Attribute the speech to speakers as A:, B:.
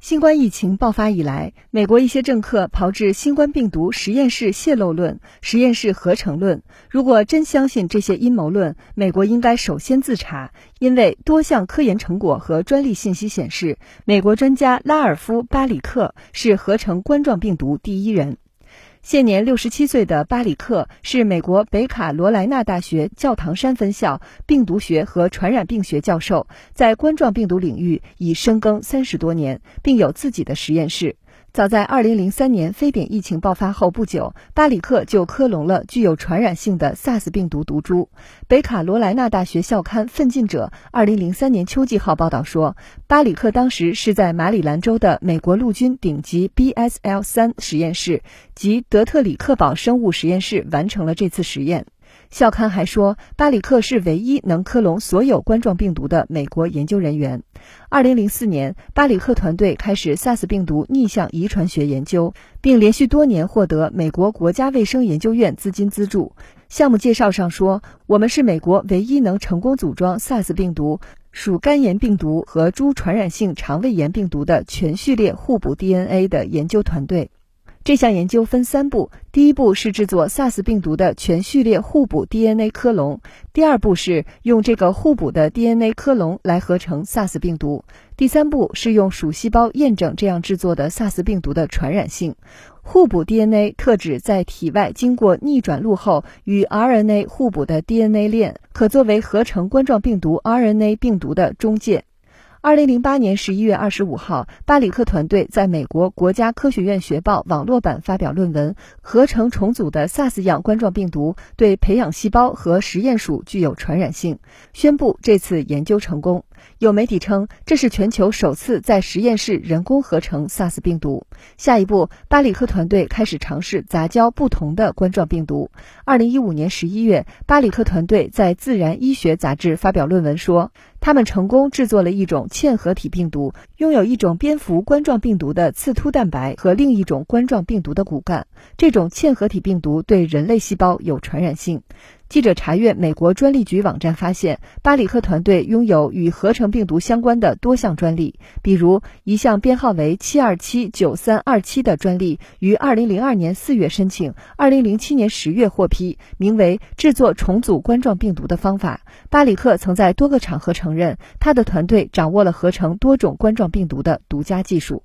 A: 新冠疫情爆发以来，美国一些政客炮制新冠病毒实验室泄露论、实验室合成论。如果真相信这些阴谋论，美国应该首先自查，因为多项科研成果和专利信息显示，美国专家拉尔夫·巴里克是合成冠状病毒第一人。现年六十七岁的巴里克是美国北卡罗来纳大学教堂山分校病毒学和传染病学教授，在冠状病毒领域已深耕三十多年，并有自己的实验室。早在2003年非典疫情爆发后不久，巴里克就克隆了具有传染性的 SARS 病毒毒株。北卡罗来纳大学校刊《奋进者》2003年秋季号报道说，巴里克当时是在马里兰州的美国陆军顶级 BSL-3 实验室及德特里克堡生物实验室完成了这次实验。校刊还说，巴里克是唯一能克隆所有冠状病毒的美国研究人员。二零零四年，巴里克团队开始 SARS 病毒逆向遗传学研究，并连续多年获得美国国家卫生研究院资金资助。项目介绍上说：“我们是美国唯一能成功组装 SARS 病毒、属肝炎病毒和猪传染性肠胃炎病毒的全序列互补 DNA 的研究团队。”这项研究分三步：第一步是制作 SARS 病毒的全序列互补 DNA 克隆；第二步是用这个互补的 DNA 克隆来合成 SARS 病毒；第三步是用鼠细胞验证这样制作的 SARS 病毒的传染性。互补 DNA 特指在体外经过逆转录后与 RNA 互补的 DNA 链，可作为合成冠状病毒 RNA 病毒的中介。二零零八年十一月二十五号，巴里克团队在美国国家科学院学报网络版发表论文：合成重组的 SARS 样冠状病毒对培养细胞和实验鼠具有传染性，宣布这次研究成功。有媒体称，这是全球首次在实验室人工合成 SARS 病毒。下一步，巴里克团队开始尝试杂交不同的冠状病毒。二零一五年十一月，巴里克团队在《自然医学》杂志发表论文说。他们成功制作了一种嵌合体病毒，拥有一种蝙蝠冠状病毒的刺突蛋白和另一种冠状病毒的骨干。这种嵌合体病毒对人类细胞有传染性。记者查阅美国专利局网站发现，巴里克团队拥有与合成病毒相关的多项专利，比如一项编号为七二七九三二七的专利，于二零零二年四月申请，二零零七年十月获批，名为制作重组冠状病毒的方法。巴里克曾在多个场合承认，他的团队掌握了合成多种冠状病毒的独家技术。